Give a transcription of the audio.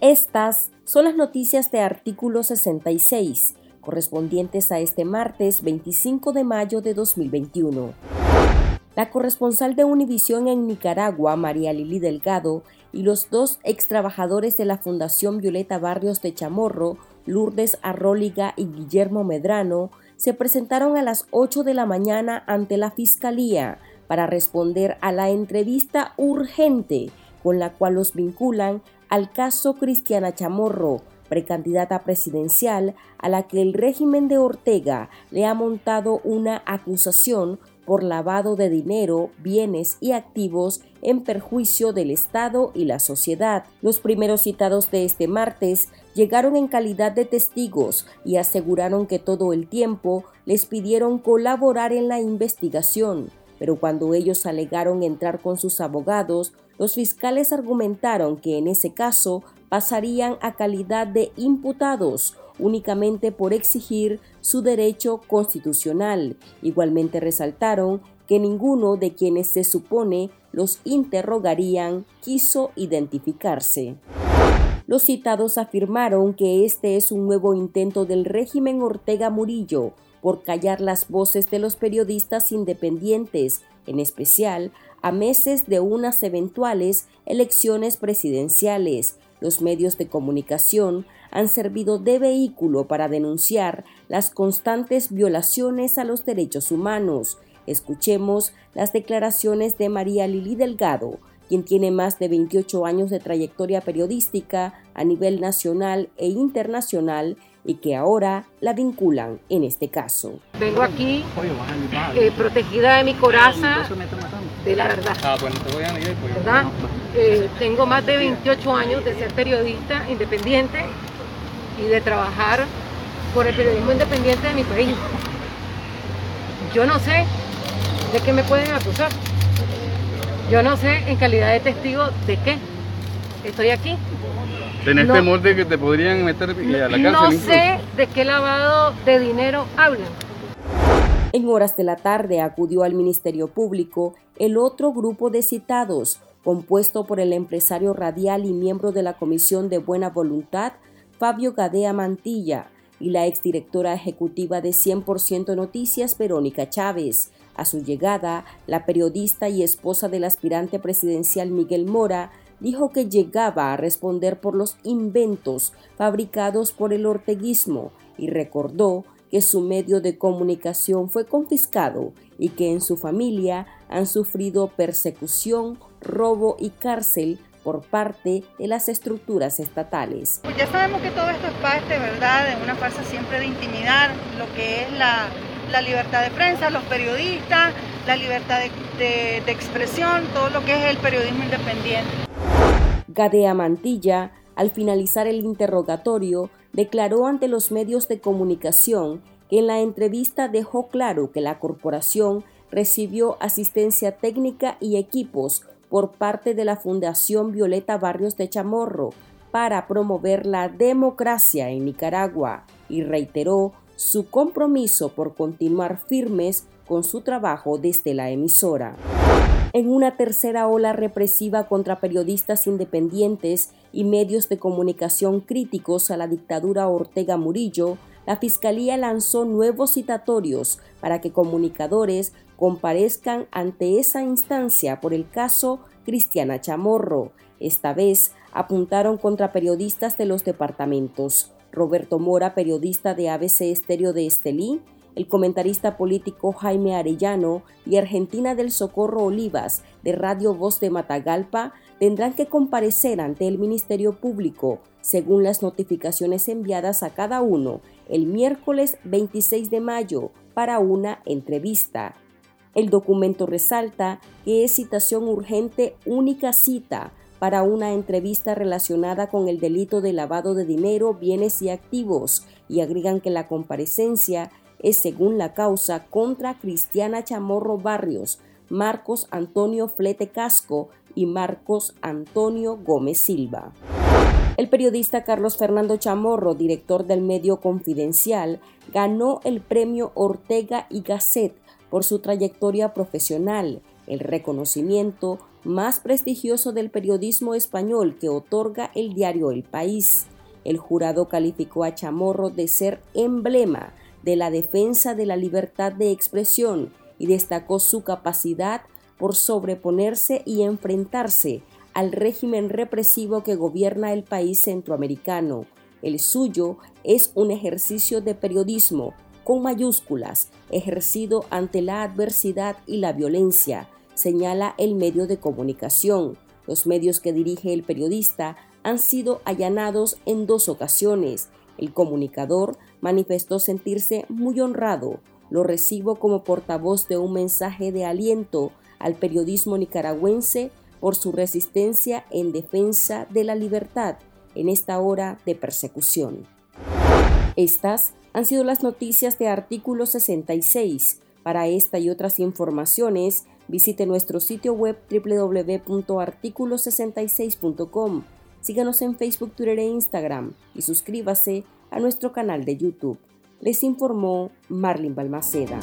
Estas son las noticias de artículo 66, correspondientes a este martes 25 de mayo de 2021. La corresponsal de Univisión en Nicaragua, María Lili Delgado, y los dos ex trabajadores de la Fundación Violeta Barrios de Chamorro, Lourdes Arróliga y Guillermo Medrano, se presentaron a las 8 de la mañana ante la Fiscalía para responder a la entrevista urgente con la cual los vinculan al caso Cristiana Chamorro, precandidata presidencial a la que el régimen de Ortega le ha montado una acusación por lavado de dinero, bienes y activos en perjuicio del Estado y la sociedad. Los primeros citados de este martes llegaron en calidad de testigos y aseguraron que todo el tiempo les pidieron colaborar en la investigación, pero cuando ellos alegaron entrar con sus abogados, los fiscales argumentaron que en ese caso pasarían a calidad de imputados únicamente por exigir su derecho constitucional. Igualmente resaltaron que ninguno de quienes se supone los interrogarían quiso identificarse. Los citados afirmaron que este es un nuevo intento del régimen Ortega Murillo por callar las voces de los periodistas independientes, en especial a meses de unas eventuales elecciones presidenciales. Los medios de comunicación han servido de vehículo para denunciar las constantes violaciones a los derechos humanos. Escuchemos las declaraciones de María Lili Delgado, quien tiene más de 28 años de trayectoria periodística a nivel nacional e internacional y que ahora la vinculan en este caso. Vengo aquí eh, protegida de mi coraza de la verdad. Ah, pues. ¿verdad? Eh, tengo más de 28 años de ser periodista independiente y de trabajar por el periodismo independiente de mi país. Yo no sé de qué me pueden acusar. Yo no sé en calidad de testigo de qué. Estoy aquí. ¿Tenés temor de que te podrían meter a la cárcel? No sé de qué lavado de dinero hablan. En horas de la tarde acudió al Ministerio Público el otro grupo de citados, compuesto por el empresario radial y miembro de la Comisión de Buena Voluntad, Fabio Gadea Mantilla, y la exdirectora ejecutiva de 100% Noticias, Verónica Chávez. A su llegada, la periodista y esposa del aspirante presidencial Miguel Mora dijo que llegaba a responder por los inventos fabricados por el orteguismo y recordó que su medio de comunicación fue confiscado y que en su familia han sufrido persecución, robo y cárcel por parte de las estructuras estatales. Pues ya sabemos que todo esto es parte, ¿verdad?, de una farsa siempre de intimidar lo que es la, libertad de prensa, los periodistas, la libertad de, de expresión, todo lo que es el periodismo independiente. Gadea Mantilla, al finalizar el interrogatorio, declaró ante los medios de comunicación que en la entrevista dejó claro que la corporación recibió asistencia técnica y equipos por parte de la Fundación Violeta Barrios de Chamorro para promover la democracia en Nicaragua y reiteró su compromiso por continuar firmes con su trabajo desde la emisora. En una tercera ola represiva contra periodistas independientes y medios de comunicación críticos a la dictadura Ortega Murillo, la Fiscalía lanzó nuevos citatorios para que comunicadores comparezcan ante esa instancia por el caso Cristiana Chamorro. Esta vez apuntaron contra periodistas de los departamentos Roberto Mora, periodista de ABC Estéreo de Estelí, el comentarista político Jaime Arellano y Argentina del Socorro Olivas de Radio Voz de Matagalpa tendrán que comparecer ante el Ministerio Público según las notificaciones enviadas a cada uno el miércoles 26 de mayo para una entrevista. El documento resalta que es citación urgente única cita para una entrevista relacionada con el delito de lavado de dinero, bienes y activos y agregan que la comparecencia es según la causa contra Cristiana Chamorro Barrios, Marcos Antonio Flete Casco y Marcos Antonio Gómez Silva. El periodista Carlos Fernando Chamorro, director del medio Confidencial, ganó el premio Ortega y Gasset por su trayectoria profesional. El reconocimiento más prestigioso del periodismo español que otorga el diario El País. El jurado calificó a Chamorro de ser emblema de la defensa de la libertad de expresión y destacó su capacidad por sobreponerse y enfrentarse al régimen represivo que gobierna el país centroamericano. El suyo es un ejercicio de periodismo con mayúsculas, ejercido ante la adversidad y la violencia, señala el medio de comunicación. Los medios que dirige el periodista han sido allanados en dos ocasiones. El comunicador manifestó sentirse muy honrado. Lo recibo como portavoz de un mensaje de aliento al periodismo nicaragüense por su resistencia en defensa de la libertad en esta hora de persecución. Estas han sido las noticias de artículo 66. Para esta y otras informaciones, visite nuestro sitio web www.articulo66.com. Síganos en Facebook, Twitter e Instagram y suscríbase a nuestro canal de YouTube. Les informó Marlin Balmaceda.